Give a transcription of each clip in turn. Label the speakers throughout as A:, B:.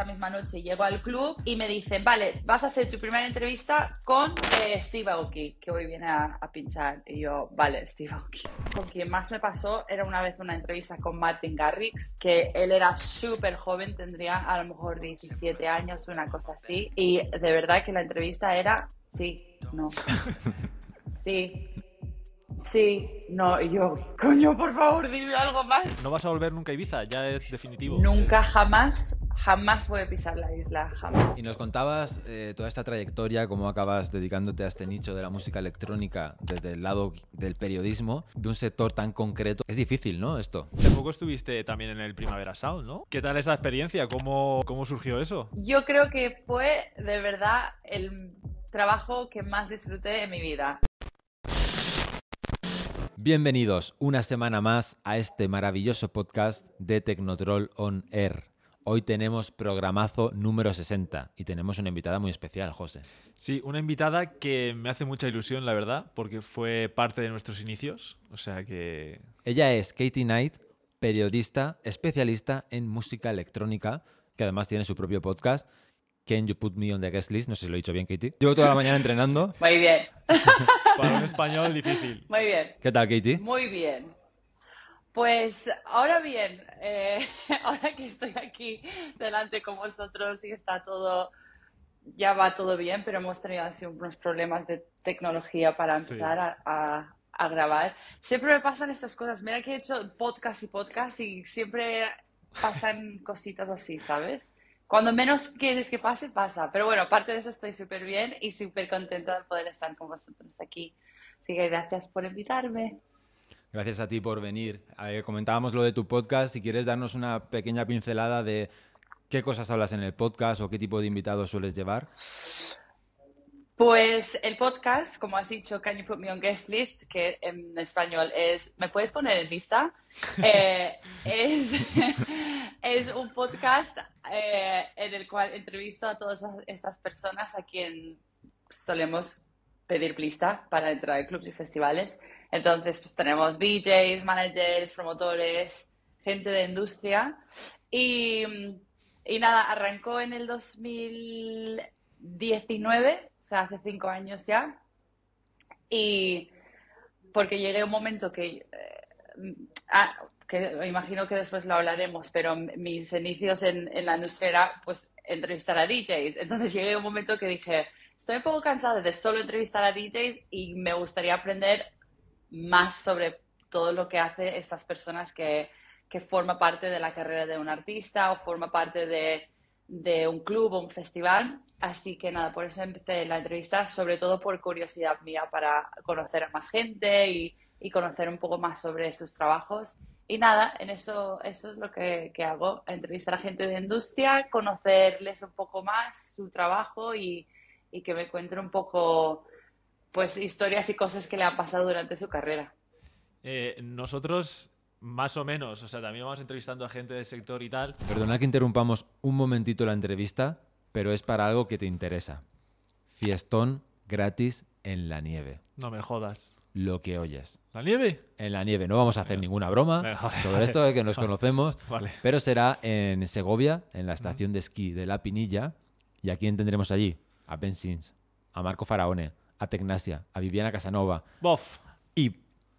A: esa misma noche llego al club y me dicen, vale, vas a hacer tu primera entrevista con eh, Steve Aoki, que hoy viene a, a, pinchar. Y yo, vale, Steve Aoki. Con quien más me pasó era una vez una entrevista con Martin Garrix, que él era súper joven, tendría a lo mejor 17 años, una cosa así. Y de verdad que la entrevista era, sí, no. Sí, Sí, no, y yo, coño, por favor, dime algo más.
B: No vas a volver nunca a Ibiza, ya es definitivo.
A: Nunca, jamás, jamás voy a pisar la isla, jamás.
C: Y nos contabas eh, toda esta trayectoria, cómo acabas dedicándote a este nicho de la música electrónica desde el lado del periodismo, de un sector tan concreto. Es difícil, ¿no? Esto.
B: Hace poco estuviste también en el Primavera Sound, ¿no? ¿Qué tal esa experiencia? ¿Cómo, cómo surgió eso?
A: Yo creo que fue de verdad el trabajo que más disfruté en mi vida.
C: Bienvenidos una semana más a este maravilloso podcast de Tecnotroll On Air. Hoy tenemos programazo número 60 y tenemos una invitada muy especial, José.
B: Sí, una invitada que me hace mucha ilusión, la verdad, porque fue parte de nuestros inicios. O sea que.
C: Ella es Katie Knight, periodista, especialista en música electrónica, que además tiene su propio podcast Can You Put Me on the Guest List? No sé si lo he dicho bien, Katie. Llevo toda la mañana entrenando.
A: Muy bien.
B: Para un español difícil.
A: Muy bien.
C: ¿Qué tal, Katie?
A: Muy bien. Pues ahora bien, eh, ahora que estoy aquí delante con vosotros y está todo, ya va todo bien, pero hemos tenido así unos problemas de tecnología para empezar a, a, a, grabar. Siempre me pasan estas cosas. Mira que he hecho podcast y podcast y siempre pasan cositas así, ¿sabes? cuando menos quieres que pase, pasa. Pero bueno, aparte de eso estoy súper bien y súper contenta de poder estar con vosotros aquí. Así que gracias por invitarme.
C: Gracias a ti por venir. Eh, comentábamos lo de tu podcast. Si quieres darnos una pequeña pincelada de qué cosas hablas en el podcast o qué tipo de invitados sueles llevar.
A: Pues el podcast, como has dicho, Can You Put Me on Guest List, que en español es ¿Me puedes poner en lista? Eh, es, es, un podcast eh, en el cual entrevisto a todas estas personas a quien solemos pedir lista para entrar a clubs y festivales. Entonces, pues tenemos DJs, managers, promotores, gente de industria. Y, y nada, arrancó en el 2019 sea, hace cinco años ya. Y porque llegué a un momento que, eh, ah, que imagino que después lo hablaremos, pero mis inicios en, en, la industria era pues entrevistar a DJs. Entonces llegué a un momento que dije, estoy un poco cansada de solo entrevistar a DJs y me gustaría aprender más sobre todo lo que hace estas personas que, que forma parte de la carrera de un artista o forma parte de de un club o un festival. Así que nada, por eso empecé la entrevista, sobre todo por curiosidad mía para conocer a más gente y, y conocer un poco más sobre sus trabajos. Y nada, en eso, eso es lo que, que, hago, entrevistar a gente de industria, conocerles un poco más su trabajo y, y que me cuenten un poco pues historias y cosas que le han pasado durante su carrera.
B: Eh, nosotros más o menos, o sea, también vamos entrevistando a gente del sector y tal.
C: Perdona que interrumpamos un momentito la entrevista, pero es para algo que te interesa. Fiestón gratis en la nieve.
B: No me jodas.
C: Lo que oyes.
B: ¿La nieve?
C: En la nieve. No vamos a hacer ninguna broma sobre esto de que nos conocemos,
B: vale.
C: pero será en Segovia, en la estación de esquí de La Pinilla. ¿Y a quién tendremos allí? A Ben Sins, a Marco Faraone, a Tecnasia, a Viviana Casanova.
B: Bof.
C: Y,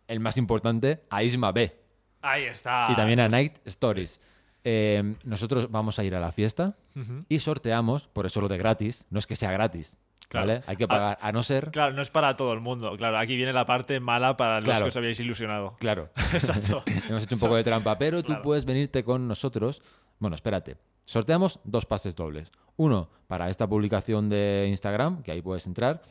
C: el más importante, a Isma B.
B: Ahí está.
C: Y también a Night Stories. Sí. Eh, nosotros vamos a ir a la fiesta uh -huh. y sorteamos, por eso lo de gratis, no es que sea gratis.
B: Claro.
C: ¿vale? Hay que pagar, a, a, no ser.
B: Claro, no es para todo el mundo. Claro, aquí viene la parte mala para los
C: Claro.
B: que os habíais ilusionado.
C: Claro.
B: Exacto.
C: Hemos hecho un poco de trampa, pero
B: Claro.
C: tú puedes venirte con nosotros. Bueno, espérate. Sorteamos dos pases dobles. Uno para esta publicación de Instagram, que ahí puedes entrar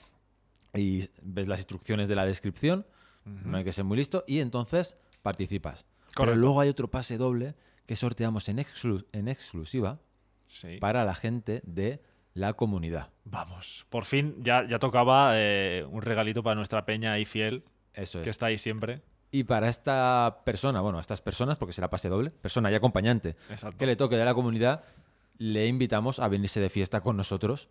C: y ves las instrucciones de la descripción. No hay que ser muy listo. Y entonces participas. Pero luego hay otro pase doble que sorteamos en, exclu- en exclusiva
B: Sí.
C: para la gente de la comunidad.
B: Vamos. Por fin ya, ya tocaba eh, un regalito para nuestra peña ahí fiel,
C: Eso es.
B: que está ahí siempre.
C: Y para esta persona, bueno, a estas personas, porque será pase doble, persona y acompañante,
B: Exacto.
C: que le toque de la comunidad, le invitamos a venirse de fiesta con nosotros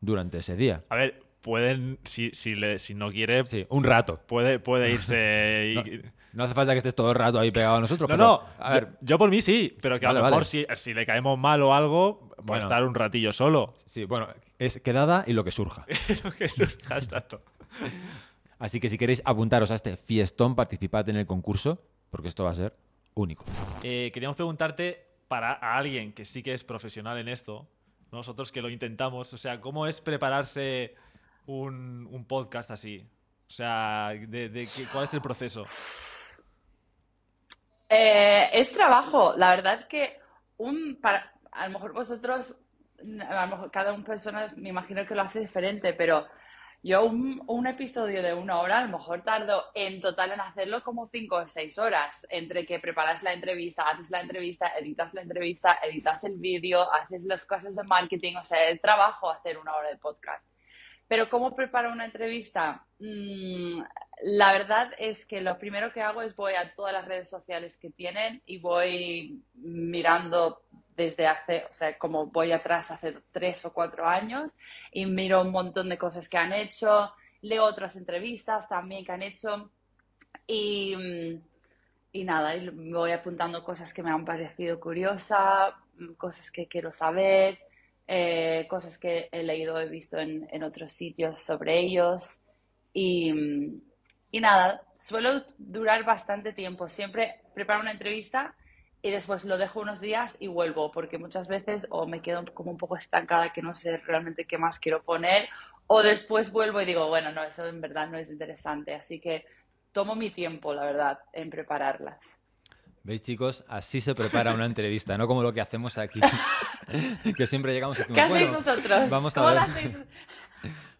C: durante ese día.
B: A ver, pueden, si, si, le- si no quiere,
C: Sí, un rato.
B: puede, puede irse y...
C: No hace falta que estés todo el rato ahí pegado a nosotros.
B: No,
C: pero,
B: no,
C: A ver,
B: yo, yo por mí sí, pero que
C: Vale,
B: a lo mejor
C: vale.
B: si, si le caemos mal o algo, puede
C: Bueno.
B: estar un ratillo solo.
C: sí, bueno, es quedada y lo que surja.
B: Lo que surja, exacto.
C: Así que si queréis apuntaros a este fiestón, participad en el concurso, porque esto va a ser único.
B: Eh, queríamos preguntarte para a alguien que sí que es profesional en esto, nosotros que lo intentamos, o sea, ¿cómo es prepararse un, un podcast así? O sea, de, ¿cuál es el proceso?
A: Eh, es trabajo, la verdad que un para, a lo mejor vosotros, a lo mejor cada una persona me imagino que lo hace diferente, pero yo un, episodio de una hora a lo mejor tardo en total en hacerlo como cinco o seis horas, entre que preparas la entrevista, haces la entrevista, editas la entrevista, editas el vídeo, haces las cosas de marketing, o sea, es trabajo hacer una hora de podcast. Pero ¿cómo preparo una entrevista? Mm, la verdad es que lo primero que hago es voy a todas las redes sociales que tienen y voy mirando desde hace, o sea, como voy atrás hace tres o cuatro años y miro un montón de cosas que han hecho, leo otras entrevistas también que han hecho y, y nada, y voy apuntando cosas que me han parecido curiosas, cosas que quiero saber, eh, cosas que he leído, he visto en, en otros sitios sobre ellos. Y, y nada, suelo durar bastante tiempo. Siempre preparo una entrevista y después lo dejo unos días y vuelvo, porque muchas veces o me quedo como un poco estancada que no sé realmente qué más quiero poner, o después vuelvo y digo, bueno, no, eso en verdad no es interesante. Así que tomo mi tiempo, la verdad, en prepararlas.
C: ¿Veis, chicos? Así se prepara una entrevista, no como lo que hacemos aquí. que siempre llegamos y decimos,
A: ¿Qué hacéis
C: bueno,
A: vosotros?
C: vamos a
A: ¿Cómo
C: ver.
A: lo hacéis?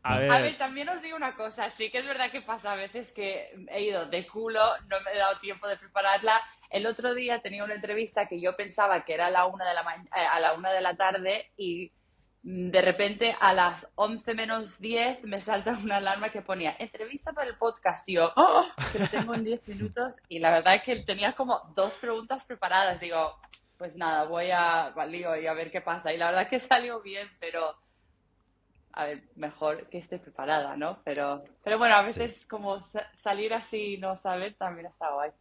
B: A ver,
A: A ver, también os digo una cosa, sí que es verdad que pasa a veces que he ido de culo, no me he dado tiempo de prepararla. El otro día tenía una entrevista que yo pensaba que era a la una de la, ma- eh, a la, una de la tarde y mm, de repente a las 11 menos 10 me salta una alarma que ponía entrevista para el podcast. Y yo, ¡oh! Pero tengo en 10 minutos y la verdad es que tenía como dos preguntas preparadas. Digo, pues nada, voy a, lío y a ver qué pasa. Y la verdad que salió bien, pero a ver, mejor que esté preparada, ¿no? Pero, pero bueno, a veces como sa- salir así y no saber también está guay.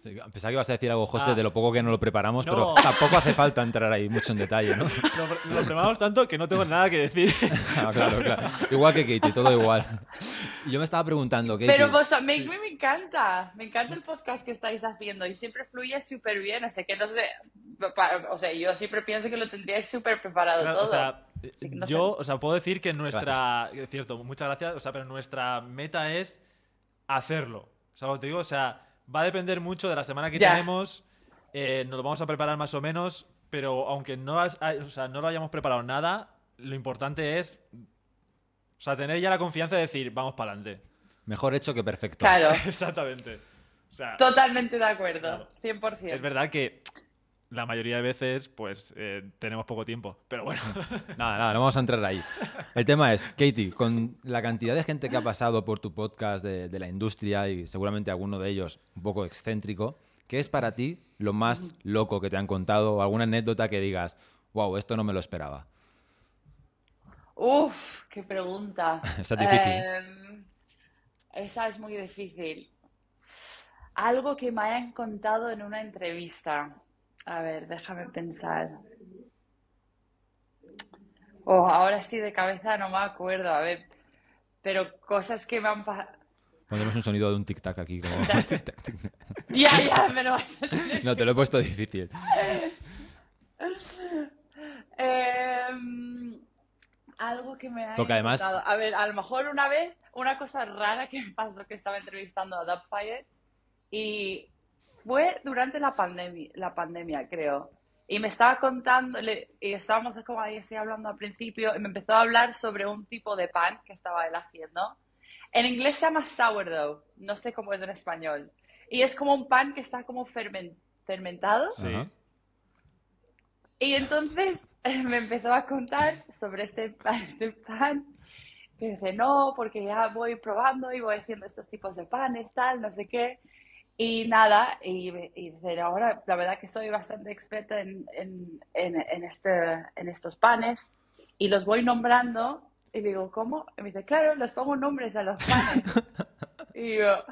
C: Sí, pensaba que ibas a decir algo, José,
B: Ah.
C: de lo poco que no lo preparamos,
B: No.
C: pero tampoco hace falta entrar ahí mucho en detalle, ¿no?
B: lo, lo preparamos tanto que no tengo nada que decir.
C: Ah, claro, claro. Igual que Katie, todo igual. Yo me estaba preguntando, Katie,
A: Pero vos, me, me encanta, me encanta el podcast que estáis haciendo y siempre fluye súper bien, o sea que no sé, o sea, yo siempre pienso que lo tendríais súper preparado
B: Claro,
A: todo.
B: o sea,
A: no
B: yo,
A: sé.
B: o sea, puedo decir que nuestra, es cierto, muchas gracias, o sea, pero nuestra meta es hacerlo. O sea, lo que te digo, o sea, va a depender mucho de la semana que
A: Ya.
B: tenemos, eh, nos lo vamos a preparar más o menos, pero aunque no, has- hay- o sea, no lo hayamos preparado nada, lo importante es, o sea, tener ya la confianza de decir, vamos para adelante.
C: mejor hecho que perfecto.
A: Claro,
B: Exactamente. O sea,
A: totalmente de acuerdo,
B: Claro.
A: 100%.
B: es verdad que la mayoría de veces, pues, eh, tenemos poco tiempo, pero bueno.
C: Nada, nada, no vamos a entrar ahí. El tema es, Katie, con la cantidad de gente que ha pasado por tu podcast de, de la industria y seguramente alguno de ellos un poco excéntrico, ¿qué es para ti lo más loco que te han contado o alguna anécdota que digas, wow, esto no me lo esperaba?
A: Uf, qué pregunta.
C: Esa es difícil.
A: Em, esa es muy difícil. Algo que me hayan contado en una entrevista. A ver, déjame pensar. Oh, ahora sí de cabeza no me acuerdo. A ver, pero cosas que me han pasado.
C: Pondremos un sonido de un tic-tac aquí. Como...
A: Ya, ya, me lo vas a decir.
C: no, te lo he puesto difícil.
A: Em, algo que me haya
C: Porque además-.
A: A ver, a lo mejor una vez, una cosa rara que me pasó que estaba entrevistando a Dubfire y fue durante la pandemia, la pandemia, creo. Y me estaba contando, le- y estábamos como ahí así hablando al principio, y me empezó a hablar sobre un tipo de pan que estaba él haciendo. En inglés se llama sourdough, no sé cómo es en español. Y es como un pan que está como fermen- fermentado.
B: Sí.
A: Y entonces me empezó a contar sobre este pan, este pan. Que dice, no, porque ya voy probando y voy haciendo estos tipos de panes, tal, no sé qué. Y nada, y, y ahora la verdad que soy bastante experta en, en, en, en este, en estos panes y los voy nombrando Y digo, ¿cómo? Y me dice, claro, les pongo nombres a los panes. y yo,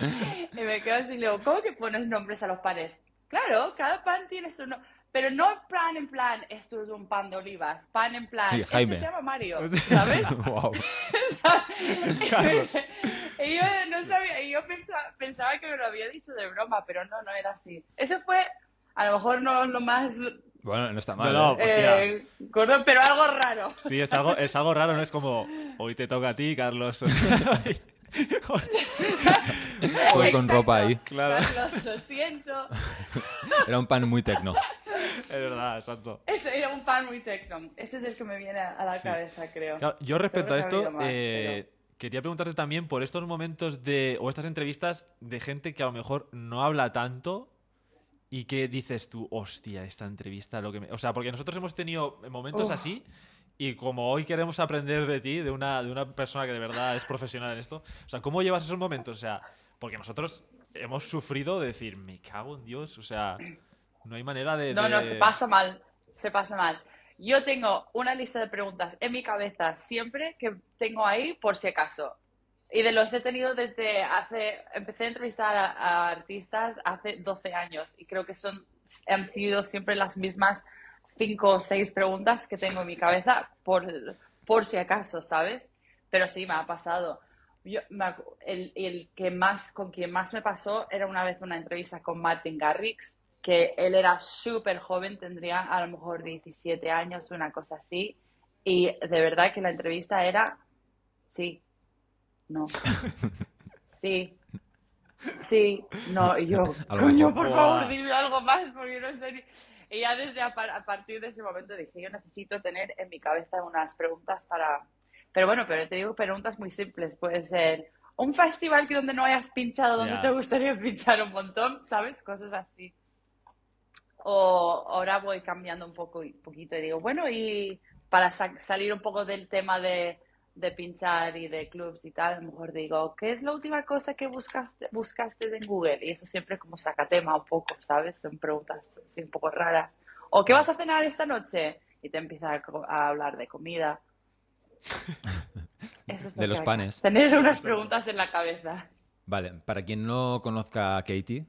A: y me quedo así y le digo, ¿cómo que pones nombres a los panes? Claro, cada pan tiene su nombre. Pero no pan en plan, esto es un pan de olivas. Pan en plan,
C: Sí,
A: este
C: Jaime.
A: se llama Mario, ¿sabes?
C: Wow.
B: Carlos.
A: y yo no sabía, y yo pensaba, pensaba que me lo había dicho de broma, pero no, no era así. Eso fue, a lo mejor no lo más
C: Bueno, no está mal.
B: No, no,
C: ¿eh?
B: Hostia.
A: eh, gordo, pero algo raro.
B: Sí, es algo, es algo raro, ¿no? Es como, hoy te toca a ti, Carlos.
C: Todos con ropa ahí.
B: Claro.
A: Carlos, lo siento.
C: Era un pan muy tecno.
B: es verdad, exacto.
A: Ese era un pan muy tecno. Ese es el que me viene a la
B: Sí.
A: cabeza, creo.
B: Claro, yo respecto a esto,
A: más,
B: eh, quería preguntarte también por estos momentos de, o estas entrevistas de gente que a lo mejor no habla tanto y que dices tú, hostia, esta entrevista, lo que me... O sea, porque nosotros hemos tenido momentos
A: Uf.
B: así y como hoy queremos aprender de ti, de una, de una persona que de verdad es profesional en esto, o sea, ¿cómo llevas esos momentos? O sea, porque nosotros hemos sufrido de decir, me cago en Dios, o sea, no hay manera de...
A: No, no,
B: de-
A: se pasa mal. Se pasa mal. Yo tengo una lista de preguntas en mi cabeza siempre que tengo ahí por si acaso. Y de los he tenido desde hace, empecé a entrevistar a, a artistas hace 12 años y creo que son, han sido siempre las mismas cinco o seis preguntas que tengo en mi cabeza por, por si acaso, ¿sabes? Pero sí, me ha pasado. Yo, me el, el que más, con quien más me pasó era una vez una entrevista con Martin Garrix, que él era súper joven, tendría a lo mejor 17 años, una cosa así, y de verdad que la entrevista era, sí, no, sí, sí, no, y yo, coño, por favor, dime algo más, porque no sé ni... Y ya desde a, a partir de ese momento dije, yo necesito tener en mi cabeza unas preguntas para... Pero bueno, pero te digo preguntas muy simples. Puede ser un festival que donde no hayas pinchado, donde
B: Ya.
A: te gustaría pinchar un montón, ¿sabes? Cosas así. O ahora voy cambiando un poco, un poquito y digo, bueno, y para sa- salir un poco del tema de, de pinchar y de clubs y tal, a lo mejor digo, ¿qué es la última cosa que buscaste, buscaste en Google? Y eso siempre como saca tema un poco, ¿sabes? Son preguntas así un poco raras. ¿O qué vas a cenar esta noche? Y te empieza a, hablar de comida. Eso es lo
C: De los
A: hay.
C: panes.
A: Tener unas preguntas en la cabeza.
C: Vale, para quien no conozca a Katie,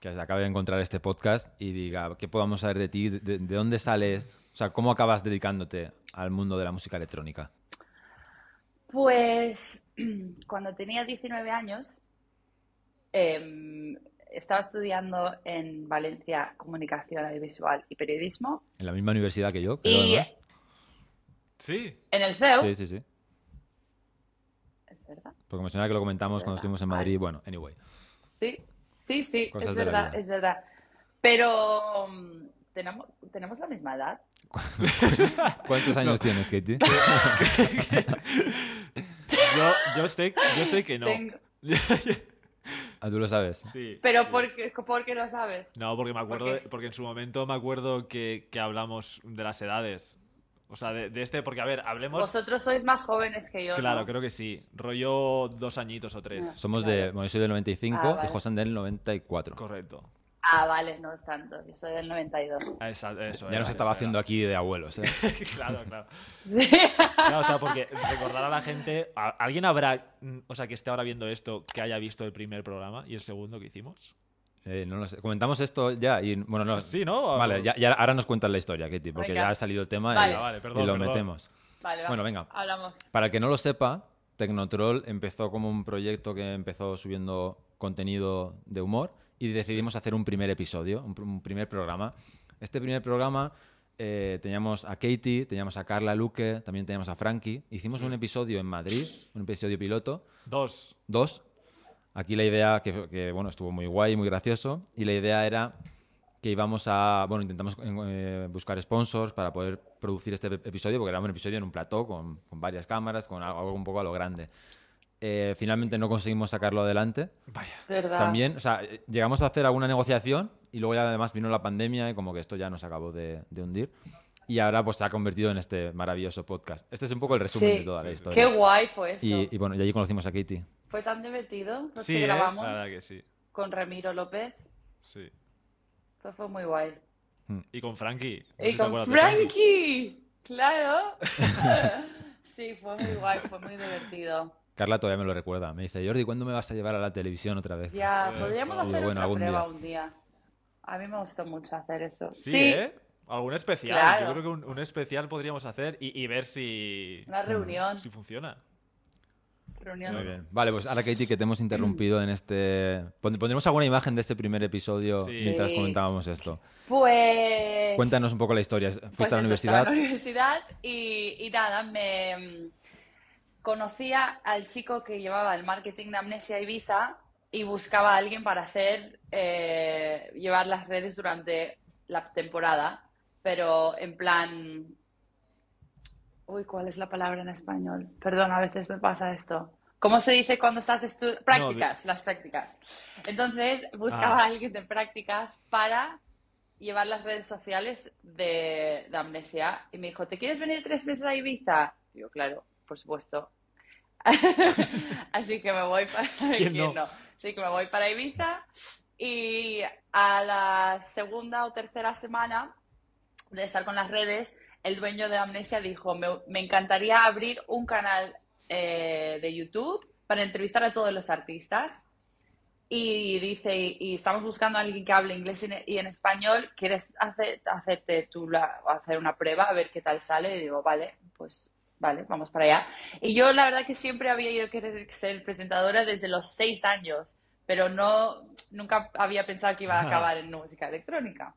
C: que se acabe de encontrar este podcast y diga, ¿qué podamos saber de ti? ¿De, de dónde sales? O sea, ¿cómo acabas dedicándote al mundo de la música electrónica?
A: Pues cuando tenía 19 años, em, estaba estudiando en Valencia Comunicación Audiovisual y Periodismo
C: En la misma universidad que yo, creo,
A: y
C: además.
B: Sí,
A: en el CEU.
C: Sí, sí, sí.
A: ¿Es verdad?
C: Porque me suena que lo comentamos cuando estuvimos en Madrid. Bueno, anyway.
A: Sí, sí, sí,
C: Cosas
A: es verdad, es verdad. Pero tenemos, tenemos la misma edad.
C: ¿Cuántos años tienes, Katie?
B: yo, yo, sé, yo sé que no.
A: Tengo-
C: Ah, tú lo sabes.
B: Sí,
A: Pero
B: sí.
A: porque, porque lo sabes.
B: No, porque me acuerdo,
A: Porque
B: de-
A: es-
B: porque en su momento me acuerdo que, que hablamos de las edades. O sea, de, de este, porque a ver, hablemos.
A: Vosotros sois más jóvenes que yo.
B: Claro,
A: ¿no?
B: creo que sí. Rollo dos añitos o tres.
A: Ah.
C: Somos de. Bueno, yo soy del 95
A: Ah, vale.
C: y José del 94.
B: Correcto.
A: Ah, vale, no es tanto. Yo soy del 92.
B: Ah, esa- eso
C: Ya
B: era,
C: nos
B: eso
C: estaba
B: era.
C: haciendo aquí de abuelos, ¿eh?
B: claro, claro.
A: Sí.
B: Claro, o sea, porque recordar a la gente. ¿a- ¿Alguien habrá, mm, o sea, que esté ahora viendo esto, que haya visto el primer programa y el segundo que hicimos?
C: Eh, no lo sé. Comentamos esto ya y. Bueno, no.
B: Pues sí, ¿no?
C: Vale, ya, ya ahora nos cuentas la historia, Katie, porque
A: Venga.
C: ya ha salido el tema
A: Vale.
C: y,
B: Vale, perdón,
C: y lo
B: perdón.
C: metemos.
A: Vale, va.
C: Bueno, venga.
A: Hablamos.
C: Para el que no lo sepa, Tecnotroll empezó como un proyecto que empezó subiendo contenido de humor y decidimos hacer un primer episodio, un, pr- un primer programa. Este primer programa eh, teníamos a Katie, teníamos a Carla Luque, también teníamos a Frankie. Hicimos un episodio en Madrid, un episodio piloto,
B: Dos.
C: dos. Aquí la idea, que, que, bueno, estuvo muy guay, muy gracioso, y la idea era que íbamos a, bueno, intentamos eh, buscar sponsors para poder producir este episodio, porque era un episodio en un plató con, con varias cámaras, con algo, algo un poco a lo grande. Eh, finalmente no conseguimos sacarlo adelante.
B: Vaya.
A: Es verdad.
C: También, o sea, llegamos a hacer alguna negociación y luego ya además vino la pandemia y como que esto ya nos acabó de, de hundir. Y ahora pues se ha convertido en este maravilloso podcast. Este es un poco el resumen
A: Sí.
C: de toda la historia.
A: Qué guay fue eso.
C: Y, y bueno, y allí conocimos a Katie.
A: Fue tan divertido. Los
B: Sí,
A: que
B: ¿eh?
A: grabamos
B: La verdad que sí.
A: con Ramiro López.
B: Sí.
A: Fue, fue muy guay.
B: Y con Frankie. No
A: y con
B: Frankie.
A: Frankie. Claro. sí, fue muy guay, fue muy divertido.
C: Carla todavía me lo recuerda. Me dice, Jordi, ¿cuándo me vas a llevar a la televisión otra vez?
A: Ya,
B: Eh,
A: podríamos hacer
C: Bueno,
A: otra
C: algún
A: prueba
C: día.
A: un día. A mí me gustó mucho hacer eso.
B: Sí, ¿eh? Algún especial.
A: Claro.
B: Yo creo que un, un especial podríamos hacer y, y ver si,
A: Una reunión.
B: si funciona.
A: reunión.
C: Muy bien. Vale, pues ahora, Katie, que te hemos interrumpido en este... Pon- Pondremos alguna imagen de este primer episodio
B: Sí.
C: mientras
A: Sí.
C: comentábamos esto.
A: Pues.
C: Cuéntanos un poco la historia. Fuiste
A: Pues
C: a la
A: eso, estaba
C: universidad.
A: en la universidad y, y nada, me mm, conocía al chico que llevaba el marketing de Amnesia Ibiza y buscaba a alguien para hacer, eh, llevar las redes durante la temporada, pero en plan... Uy, ¿cuál es la palabra en español? Perdón, a veces me pasa esto. ¿Cómo se dice cuando estás estudiando? Prácticas, las prácticas. Entonces, buscaba
B: Ah.
A: a alguien de prácticas para llevar las redes sociales de, de Amnesia y me dijo, ¿te quieres venir tres meses a Ibiza? Digo, claro, por supuesto. Así que me voy para...
B: ¿Quién
A: ¿quién
B: no?
A: Así que me voy para Ibiza y a la segunda o tercera semana de estar con las redes, el dueño de Amnesia dijo, me, me encantaría abrir un canal eh, de YouTube para entrevistar a todos los artistas. Y dice, y, y estamos buscando a alguien que hable inglés y en, y en español, ¿quieres hacer, hacerte tú la, hacer una prueba a ver qué tal sale? Y digo, vale, pues vale, vamos para allá. Y yo la verdad que siempre había ido a querer ser presentadora desde los seis años, pero no, nunca había pensado que iba a acabar en música electrónica.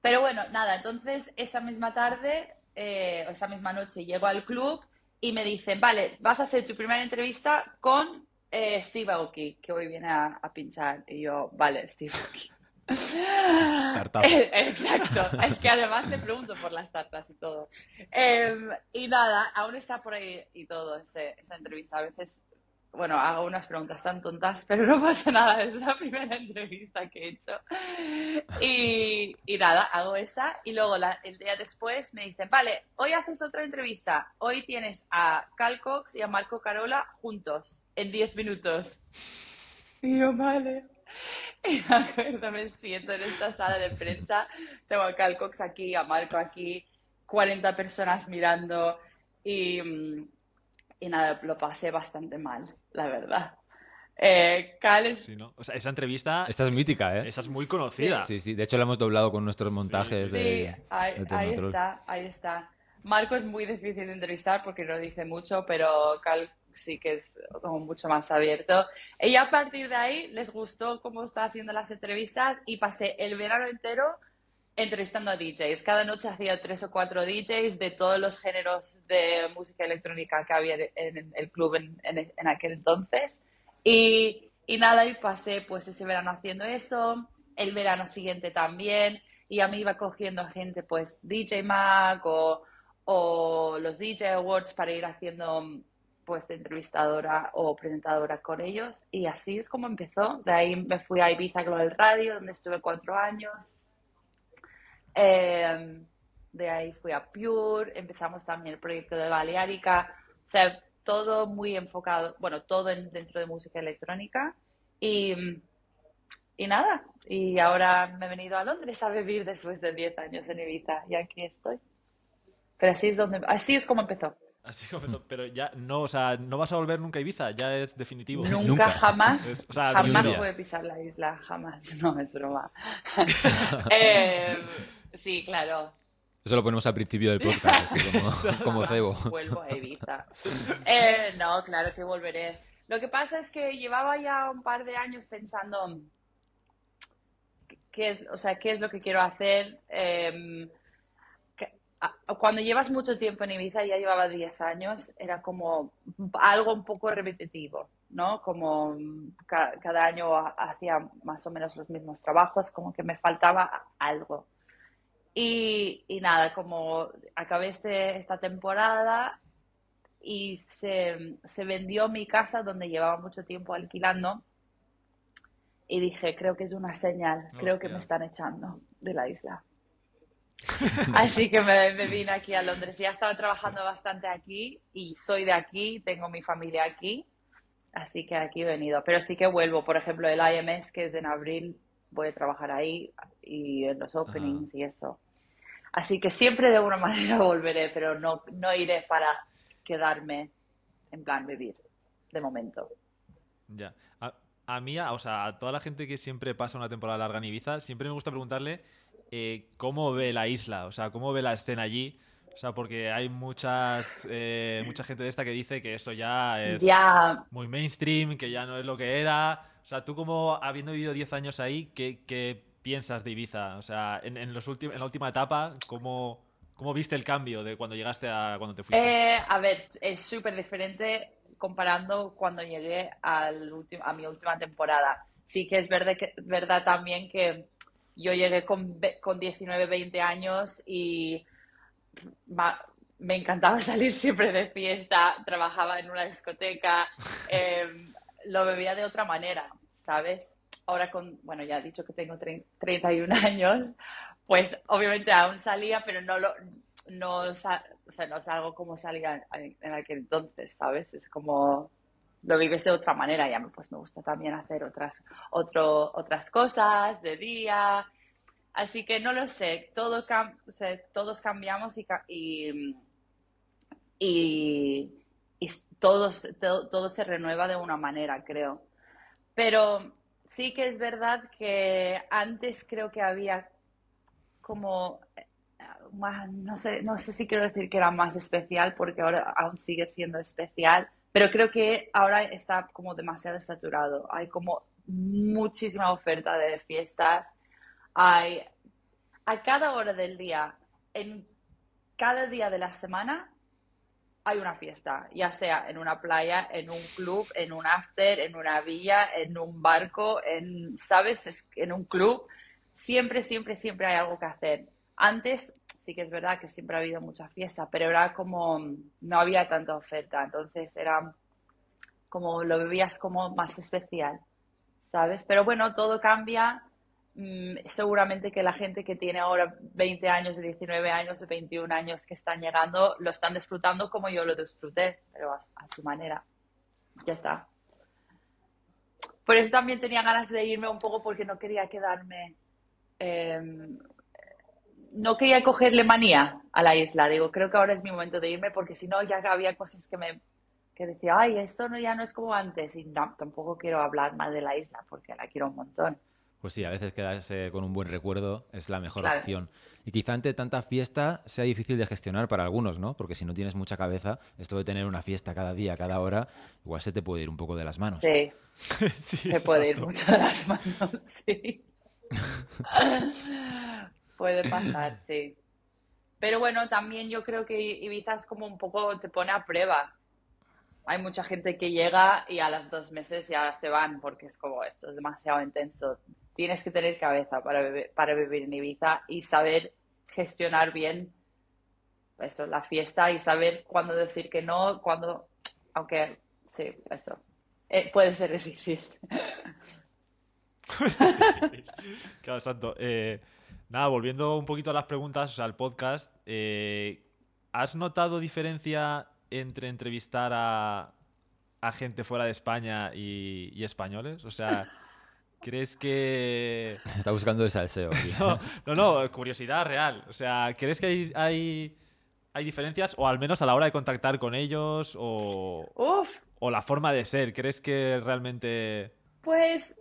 A: Pero bueno, nada, entonces esa misma tarde, eh, o esa misma noche, llego al club y me dicen, vale, vas a hacer tu primera entrevista con eh, Steve Aoki, que hoy viene a, a pinchar. Y yo, vale, Steve Aoki.
C: Tartazo.
A: Exacto, es que además te pregunto por las tartas y todo. Em, y nada, aún está por ahí y todo ese- esa entrevista. A veces, bueno, hago unas preguntas tan tontas, pero no pasa nada, es la primera entrevista que he hecho. Y, y nada, hago esa y luego la- el día después me dicen, vale, hoy haces otra entrevista, hoy tienes a Cal Cox y a Marco Carola juntos en 10 minutos. Y yo, vale. Y me acuerdo, me siento en esta sala de prensa, tengo a Cal Cox aquí, a Marco aquí, 40 personas mirando y, mm, y nada, lo pasé bastante mal, la verdad. Eh, Cal es...
B: Sí, ¿no? O sea, esa entrevista,
C: Esta es mítica, ¿eh?
B: esa es muy conocida.
C: Sí, sí. De hecho, la hemos doblado con nuestros montajes
B: sí,
A: Sí,
C: de...
A: ahí,
C: de
A: ahí está, ahí está. Marco es muy difícil de entrevistar porque no dice mucho, pero Cal sí que es como mucho más abierto. Y a partir de ahí les gustó cómo está haciendo las entrevistas y pasé el verano entero entrevistando a DJs. Cada noche hacía tres o cuatro DJs de todos los géneros de música electrónica que había en el club en, en- en aquel entonces. Y, y nada, y pasé pues ese verano haciendo eso, el verano siguiente también, y a mí iba cogiendo gente pues DJ Mag o, o los DJ Awards para ir haciendo pues de entrevistadora o presentadora con ellos y así es como empezó. De ahí me fui a Ibiza Global Radio donde estuve cuatro años. Eh, de ahí fui a Pure, empezamos también el proyecto de Balearica, o sea, todo muy enfocado, bueno, todo en- dentro de música electrónica y, y nada, y ahora me he venido a Londres a vivir después de 10 años en Ibiza y aquí estoy. Pero así es, donde, así es como empezó.
B: Así como- pero ya no, o sea, no vas a volver nunca a Ibiza, ya es definitivo.
A: Nunca,
C: Nunca.
A: jamás,
B: Es- o sea,
A: jamás a pisar la isla, jamás. No, es broma. Eh, sí, claro.
C: Eso lo ponemos al principio del podcast, así como, como cebo.
A: Vuelvo a Ibiza. Eh, no, claro que volveré. Lo que pasa es que llevaba ya un par de años pensando qué es, o sea, qué es lo que quiero hacer. Eh, a- cuando llevas mucho tiempo en Ibiza, ya llevaba 10 años, era como algo un poco repetitivo, ¿no? Como ca- cada año ha- hacía más o menos los mismos trabajos, como que me faltaba algo. Y, y nada, como acabé este, esta temporada y se, se vendió mi casa donde llevaba mucho tiempo alquilando y dije, creo que es una señal, creo que me están echando de la isla. Así que me, me vine aquí a Londres. Ya estaba trabajando bastante aquí y soy de aquí, tengo mi familia aquí, así que aquí he venido. Pero sí que vuelvo, por ejemplo, el IMS, que es en abril, voy a trabajar ahí y en los openings y eso. Así que siempre de alguna manera volveré, pero no, no iré para quedarme en plan vivir, de momento.
B: Ya. A, a mí, a- o sea, a toda la gente que siempre pasa una temporada larga en Ibiza, siempre me gusta preguntarle eh, cómo ve la isla, o sea, cómo ve la escena allí. O sea, porque hay muchas, eh, mucha gente de esta que dice que eso ya es muy mainstream, que ya no es lo que era. O sea, tú como habiendo vivido 10 años ahí, ¿qué, qué piensas de Ibiza? O sea, en, en los en la última etapa, ¿cómo, ¿cómo viste el cambio de cuando llegaste a cuando te fuiste?
A: Eh, a ver, es súper diferente comparando cuando llegué al a mi última temporada. Sí que es verdad, que, verdad también que yo llegué con, con 19, 20 años y me encantaba salir siempre de fiesta, trabajaba en una discoteca, eh, lo bebía de otra manera, ¿sabes? Ahora con, bueno, ya he dicho que tengo tre- 31 años, pues obviamente aún salía, pero no lo, no, o sea, no salgo como salía en aquel entonces, ¿sabes? Es como lo vives de otra manera, ya pues me gusta también hacer otras, otro, otras cosas de día, así que no lo sé, todo cam- todos cambiamos y, y, y, y todos, todo, todo se renueva de una manera, creo. Pero sí que es verdad que antes creo que había como eh, más- no sé, no sé si quiero decir que era más especial porque ahora aún sigue siendo especial, pero creo que ahora está como demasiado saturado. Hay como muchísima oferta de fiestas. Hay a cada hora del día, en cada día de la semana, hay una fiesta, ya sea en una playa, en un club, en un after, en una villa, en un barco, en, ¿sabes? Es- En un club. Siempre, siempre, siempre hay algo que hacer. Antes sí que es verdad que siempre ha habido mucha fiesta, pero era como, no había tanta oferta, entonces era como lo vivías como más especial, ¿sabes? Pero bueno, todo cambia. Mm, seguramente que la gente que tiene ahora 20 años, 19 años, 21 años que están llegando, lo están disfrutando como yo lo disfruté, pero a, su manera. Ya está. Por eso también tenía ganas de irme un poco porque no quería quedarme, eh, no quería cogerle manía a la isla. Digo, creo que ahora es mi momento de irme porque si no ya había cosas que me que decía, ay, esto no, ya no es como antes. Y no, tampoco quiero hablar mal de la isla porque la quiero un montón.
C: Pues sí, a veces quedarse con un buen recuerdo es la mejor
A: Claro.
C: opción. Y quizá ante tanta fiesta sea difícil de gestionar para algunos, ¿no? Porque si no tienes mucha cabeza, esto de tener una fiesta cada día, cada hora, igual se te puede ir un poco de las manos.
A: Sí,
B: Sí,
A: se puede ir mucho de las manos, sí. Puede pasar, sí. Pero bueno, también yo creo que Ibiza es como un poco te pone a prueba. Hay mucha gente que llega y a las dos meses ya se van porque es como esto es demasiado intenso. Tienes que tener cabeza para beber- para vivir en Ibiza y saber gestionar bien eso, la fiesta y saber cuándo decir que no, cuándo, aunque sí, eso. Eh, puede ser difícil.
B: Claro, exacto. Eh, nada, volviendo un poquito a las preguntas, o sea, al podcast, eh, ¿has notado diferencia entre entrevistar a, a gente fuera de España y, y españoles? O sea, ¿crees que...
C: Está buscando el salseo. tío.
B: No, no, no, curiosidad real. O sea, ¿crees que hay, hay, hay diferencias o al menos a la hora de contactar con ellos o,
A: Uf,
B: o la forma de ser? ¿Crees que realmente...
A: pues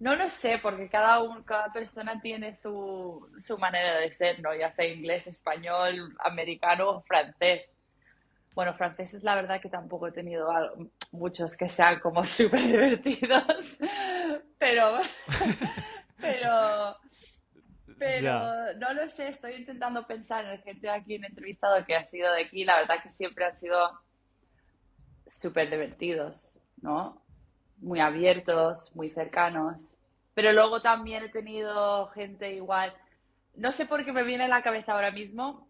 A: no lo sé, porque cada un- cada persona tiene su, su manera de ser, ¿no? Ya sea inglés, español, americano o francés. Bueno, franceses la verdad que tampoco he tenido muchos que sean como súper divertidos, pero, pero, pero no lo sé, estoy intentando pensar en gente aquí en entrevistado que ha sido de aquí, la verdad que siempre han sido súper divertidos, ¿no? Muy abiertos, muy cercanos. Pero luego también he tenido gente igual, no sé por qué me viene a la cabeza ahora mismo,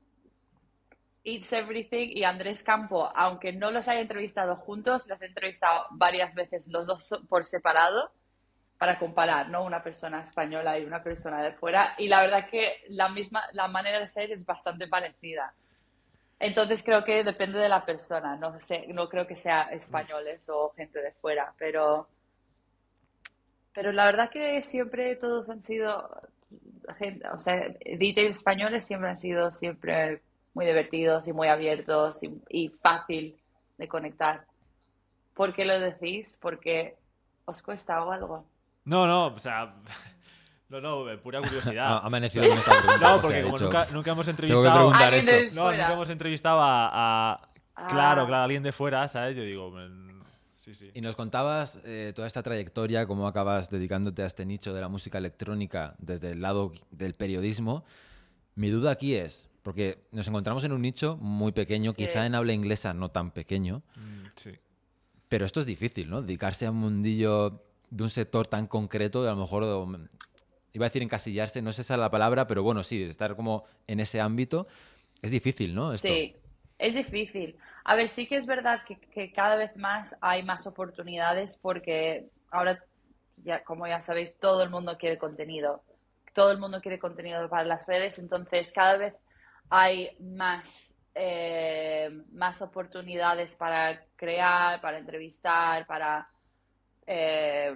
A: It's Everything y Andrés Campo, aunque no los haya entrevistado juntos, los he entrevistado varias veces los dos por separado para comparar, ¿no? Una persona española y una persona de fuera. Y la verdad que la misma, la manera de ser es bastante parecida. Entonces creo que depende de la persona, no sé, no creo que sea españoles o gente de fuera, pero, pero la verdad que siempre todos han sido o sea, DJs españoles siempre han sido siempre muy divertidos y muy abiertos y, y fácil de conectar. ¿Por qué lo decís? Porque os cuesta o algo.
B: No, no, o sea. No, no, eh, pura curiosidad.
C: Ha amanecido con esta pregunta.
B: No,
C: o sea,
B: porque como nunca, nunca hemos
C: Tengo que
B: entrevistado.
C: preguntar
A: Alguien
C: esto.
A: del-
B: No,
A: fuera.
B: nunca hemos entrevistado a. a-
A: Ah.
B: Claro, claro, alguien de fuera, ¿sabes? Yo digo. mm, Sí, sí.
C: Y nos contabas eh, toda esta trayectoria, cómo acabas dedicándote a este nicho de la música electrónica desde el lado del periodismo. Mi duda aquí es, porque nos encontramos en un nicho muy pequeño,
A: Sí.
C: quizá en habla inglesa no tan pequeño,
B: Mm, sí.
C: pero esto es difícil, ¿no? Dedicarse a un mundillo de un sector tan concreto, y a lo mejor, iba a decir encasillarse, no es esa la palabra, pero bueno, sí, estar como en ese ámbito, es difícil, ¿no?
A: Sí, es difícil. A ver, sí que es verdad que, que cada vez más hay más oportunidades porque ahora, ya, como ya sabéis, todo el mundo quiere contenido. Todo el mundo quiere contenido para las redes, entonces cada vez hay más, eh, más oportunidades para crear, para entrevistar, para, eh,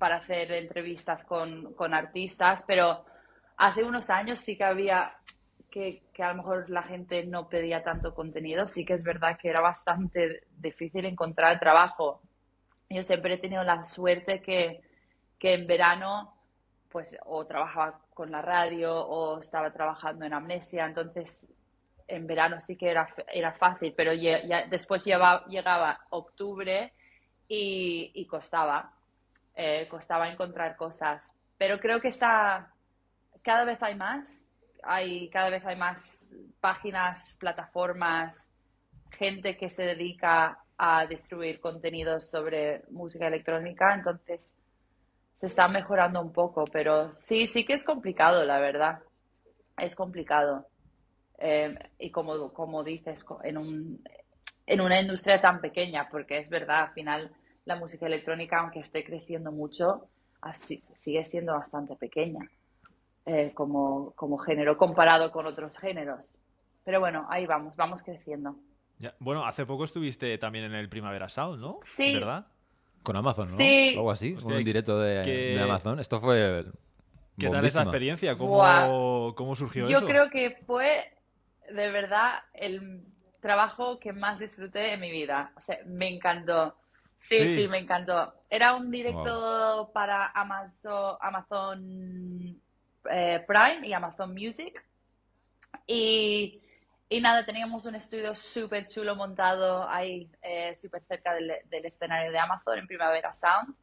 A: para hacer entrevistas con, con artistas, pero hace unos años sí que había que, que a lo mejor la gente no pedía tanto contenido, sí que es verdad que era bastante difícil encontrar trabajo. Yo siempre he tenido la suerte que, que en verano pues o trabajaba con la radio o estaba trabajando en Amnesia, entonces en verano sí que era, era fácil, pero ya, ya después lleva, llegaba octubre y, y costaba, eh, costaba encontrar cosas. Pero creo que está, cada vez hay más, hay, cada vez hay más páginas, plataformas, gente que se dedica a distribuir contenidos sobre música electrónica, entonces se está mejorando un poco, pero sí, sí que es complicado, la verdad. Es complicado. Eh, y como, como dices, en, un, en una industria tan pequeña, porque es verdad, al final la música electrónica, aunque esté creciendo mucho, así- sigue siendo bastante pequeña eh, como, como género comparado con otros géneros. Pero bueno, ahí vamos, vamos creciendo.
B: Ya, Bueno, hace poco estuviste también en el Primavera Sound, ¿no?
A: Sí.
B: ¿Verdad?
C: Con Amazon, ¿no?
A: Sí.
C: O algo así,
B: Hostia,
C: un directo de,
B: que-
C: de Amazon. Esto fue
B: ¿Qué tal esa
C: bombísima.
B: experiencia? ¿Cómo, cómo surgió
A: Yo
B: eso?
A: creo que fue de verdad el trabajo que más disfruté en mi vida. O sea, me encantó. Sí,
B: Sí.
A: sí, me encantó. Era un directo para Amazon, Amazon eh, Prime y Amazon Music. Y, y nada, teníamos un estudio súper chulo montado ahí, eh, súper cerca del, del escenario de Amazon en Primavera Sound.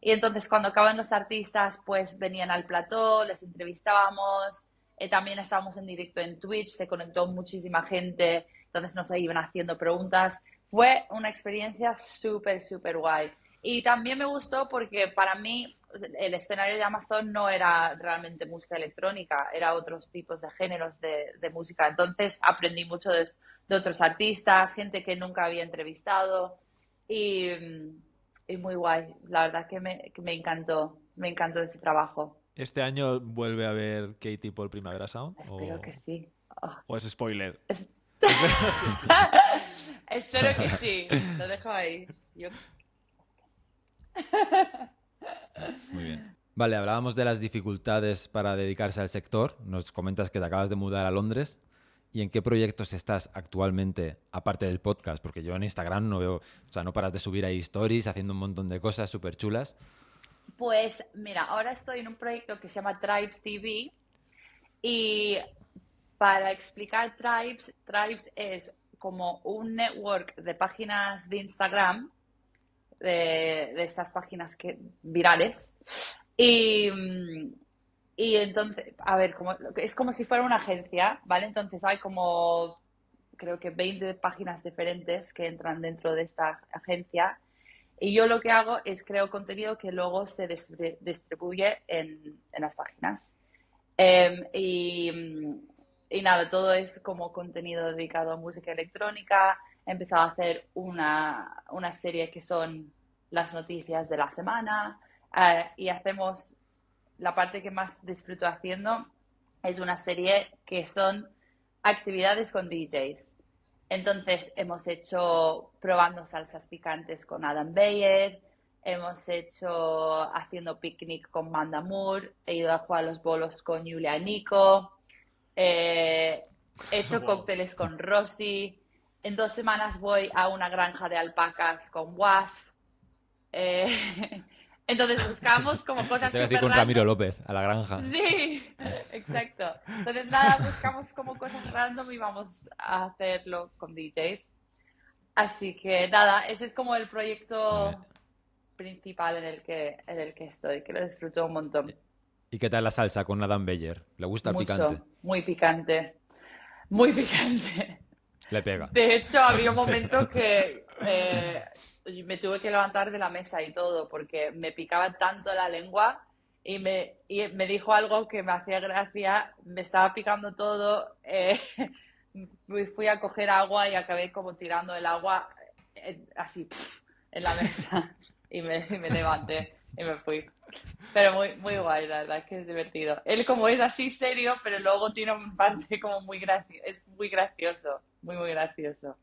A: Y entonces cuando acaban los artistas, pues venían al plató, les entrevistábamos. Eh, también estábamos en directo en Twitch, se conectó muchísima gente, entonces nos iban haciendo preguntas. Fue una experiencia súper, súper guay. Y también me gustó porque para mí el escenario de Amazon no era realmente música electrónica, era otros tipos de géneros de, de música. Entonces aprendí mucho de, de otros artistas, gente que nunca había entrevistado y, y muy guay. La verdad que me, que me encantó, me encantó ese trabajo.
B: ¿Este año vuelve a ver Katy por Primavera Sound?
A: Espero
B: o,
A: que sí. Oh,
B: ¿O es spoiler?
A: es- Espero que sí. Lo dejo ahí. Yo-
C: Muy bien. Vale, hablábamos de las dificultades para dedicarse al sector. Nos comentas que te acabas de mudar a Londres. ¿Y en qué proyectos estás actualmente, aparte del podcast? Porque yo en Instagram no veo, o sea, no paras de subir ahí stories, haciendo un montón de cosas súper chulas.
A: Pues mira, ahora estoy en un proyecto que se llama Tribes TV y para explicar Tribes, Tribes es como un network de páginas de Instagram, de, de estas páginas que, virales. Y, entonces, a ver, es como si fuera una agencia, ¿vale? Entonces hay como, creo que 20 páginas diferentes que entran dentro de esta agencia. Y yo lo que hago es creo contenido que luego se distri- distribuye en, las páginas. Em, y, y nada, todo es como contenido dedicado a música electrónica. He empezado a hacer una, una serie que son las noticias de la semana eh, y hacemos la parte que más disfruto haciendo es una serie que son actividades con DJs. Entonces hemos hecho probando salsas picantes con Adam Beyer, hemos hecho haciendo picnic con Manda Moore, he ido a jugar los bolos con Julia Nico, eh, he hecho
B: Wow.
A: cócteles con Rosy, en dos semanas voy a una granja de alpacas con WAF. Eh, entonces buscamos como cosas
C: decir
A: súper
C: con
A: random.
C: Ramiro López, a la granja.
A: Sí, exacto. Entonces, nada, buscamos como cosas random y vamos a hacerlo con DJs. Así que nada, ese es como el proyecto principal en el que, en el que estoy, que lo disfruto un montón.
C: ¿Y qué tal la salsa con Adam Beyer? ¿Le gusta el
A: Mucho,
C: picante?
A: muy picante. Muy picante.
C: Le pega.
A: De hecho, había un momento que eh, me tuve que levantar de la mesa y todo, porque me picaba tanto la lengua y me, y me dijo algo que me hacía gracia, me estaba picando todo, eh, fui, a coger agua y acabé como tirando el agua eh, así en la mesa y me, y me levanté y me fui. Pero muy, muy guay, la verdad que es divertido. Él como es así serio, pero luego tiene un parte como muy gracioso, es muy gracioso, muy, muy gracioso.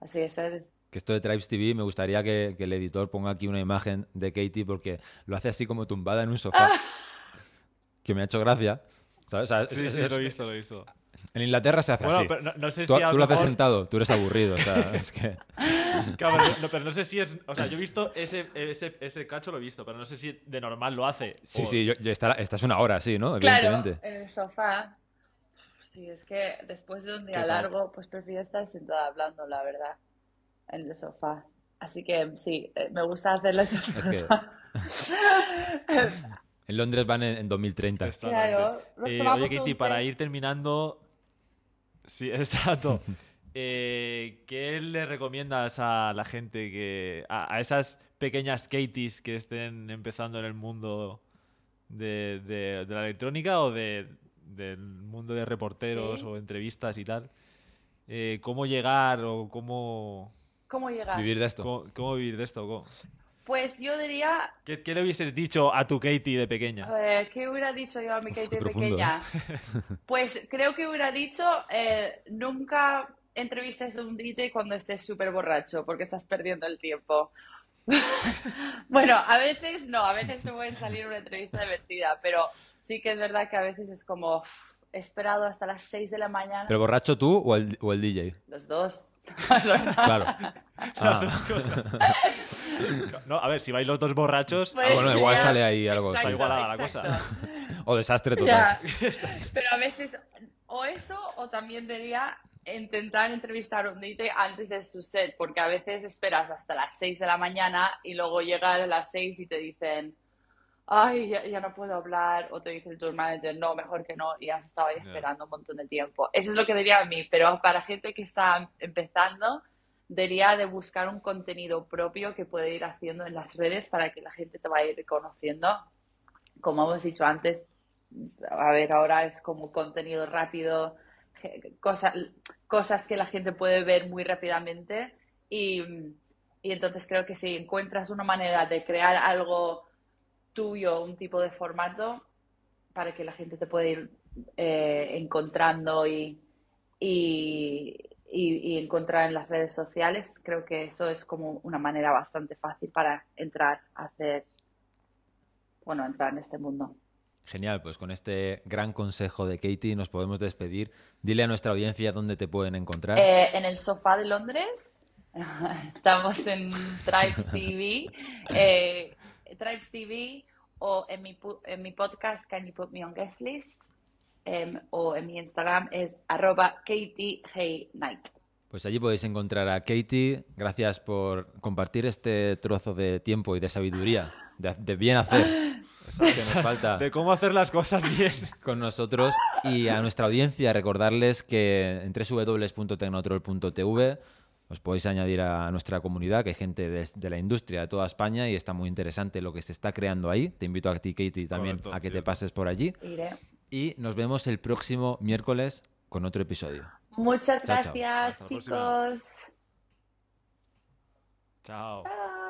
A: Así es, ¿sabes?
C: Que esto de Tribes TV, me gustaría que, que el editor ponga aquí una imagen de Katie porque lo hace así como tumbada en un sofá. Que me ha hecho gracia. ¿Sabes? O sea,
B: Sí,
C: es-
B: sí,
C: es-
B: lo he visto, lo he visto.
C: En Inglaterra se hace
B: Bueno,
C: así.
B: pero no, no sé
C: Tú,
B: si
C: tú
B: lo
C: lo haces
B: mejor-
C: sentado, tú eres aburrido. O sea, es que...
B: Claro, no, pero no sé si es. O sea, yo he visto ese, ese, ese cacho, lo he visto, pero no sé si de normal lo hace.
C: Sí,
B: o-
C: sí, yo, yo esta, esta es una hora, sí, ¿no?
A: Claro,
C: Evidentemente.
A: en el sofá. Sí, es que después de un día largo, pues prefiero estar sentada hablando, la verdad, en el sofá. Así que sí, eh, me gusta hacerlo en el
C: Es que
A: sofá.
C: en Londres van en, en 2030.
B: Exactamente.
A: Claro,
B: Eh, oye, Katie,
A: un
B: para ir terminando. Sí, exacto. Eh, ¿qué le recomiendas a la gente que. a, a esas pequeñas Katies que estén empezando en el mundo de, de- de la electrónica o de, del mundo de reporteros
A: Sí.
B: o entrevistas y tal? Eh, ¿Cómo llegar o cómo,
A: ¿Cómo llegar?
C: Vivir de esto.
B: cómo, cómo vivir de esto? ¿Cómo-
A: Pues yo diría,
B: ¿Qué, qué le hubieses dicho a tu Katie de pequeña?
A: ¿qué hubiera dicho yo a mi
C: Uf, qué profundo,
A: pequeña? Pues creo que hubiera dicho, eh, nunca entrevistes a un DJ cuando estés súper borracho, porque estás perdiendo el tiempo. Bueno, a veces no, a veces te pueden salir una entrevista divertida, pero sí que es verdad que a veces es como, "Uf, he esperado hasta las 6 de la mañana,
C: ¿Pero borracho tú o el, o el DJ?
A: los dos.
C: Claro.
B: Las
C: Ah,
B: dos cosas. No, a ver, si vais los dos borrachos,
A: Pues,
C: Ah, bueno, igual
A: ya.
C: sale ahí algo.
B: Está igualada la cosa.
C: O desastre total.
A: Ya. Pero a veces, o eso, o también diría intentar entrevistar a un DJ antes de su set, porque a veces esperas hasta las 6 de la mañana y luego llegan a las 6 y te dicen, ay, ya, ya no puedo hablar, o te dice el tour manager, no, mejor que no, y has estado ahí esperando un montón de tiempo. Eso es lo que diría a mí, pero para gente que está empezando, diría de buscar un contenido propio que puede ir haciendo en las redes para que la gente te vaya a ir conociendo. Como hemos dicho antes, a ver, ahora es como contenido rápido, cosa- cosas que la gente puede ver muy rápidamente y, y entonces creo que si encuentras una manera de crear algo tuyo, un tipo de formato, para que la gente te pueda ir eh, encontrando y, y, y- y encontrar en las redes sociales, creo que eso es como una manera bastante fácil para entrar a hacer, bueno, entrar en este mundo.
C: Genial, pues con este gran consejo de Katie nos podemos despedir. Dile a nuestra audiencia dónde te pueden encontrar.
A: Eh, en el sofá de Londres. Estamos en Tribes TV. eh, Tribes TV o en mi, en mi podcast Can You Put Me On Guest List em, o en mi Instagram es arroba Katie Hey Night.
C: Pues allí podéis encontrar a Katie. Gracias por compartir este trozo de tiempo y de sabiduría, de, de bien hacer, que nos falta
B: De cómo hacer las cosas bien.
C: con nosotros. Y a nuestra audiencia recordarles que en www.tecnotrol.tv os podéis añadir a nuestra comunidad, que hay gente de, de la industria de toda España y está muy interesante lo que se está creando ahí. Te invito a ti, Katie, también
B: Correcto,
C: a que te pases por allí.
A: Iré.
C: Y nos vemos el próximo miércoles con otro episodio.
A: Muchas
C: Chao,
A: gracias, chicos.
B: Chao.
A: Chao.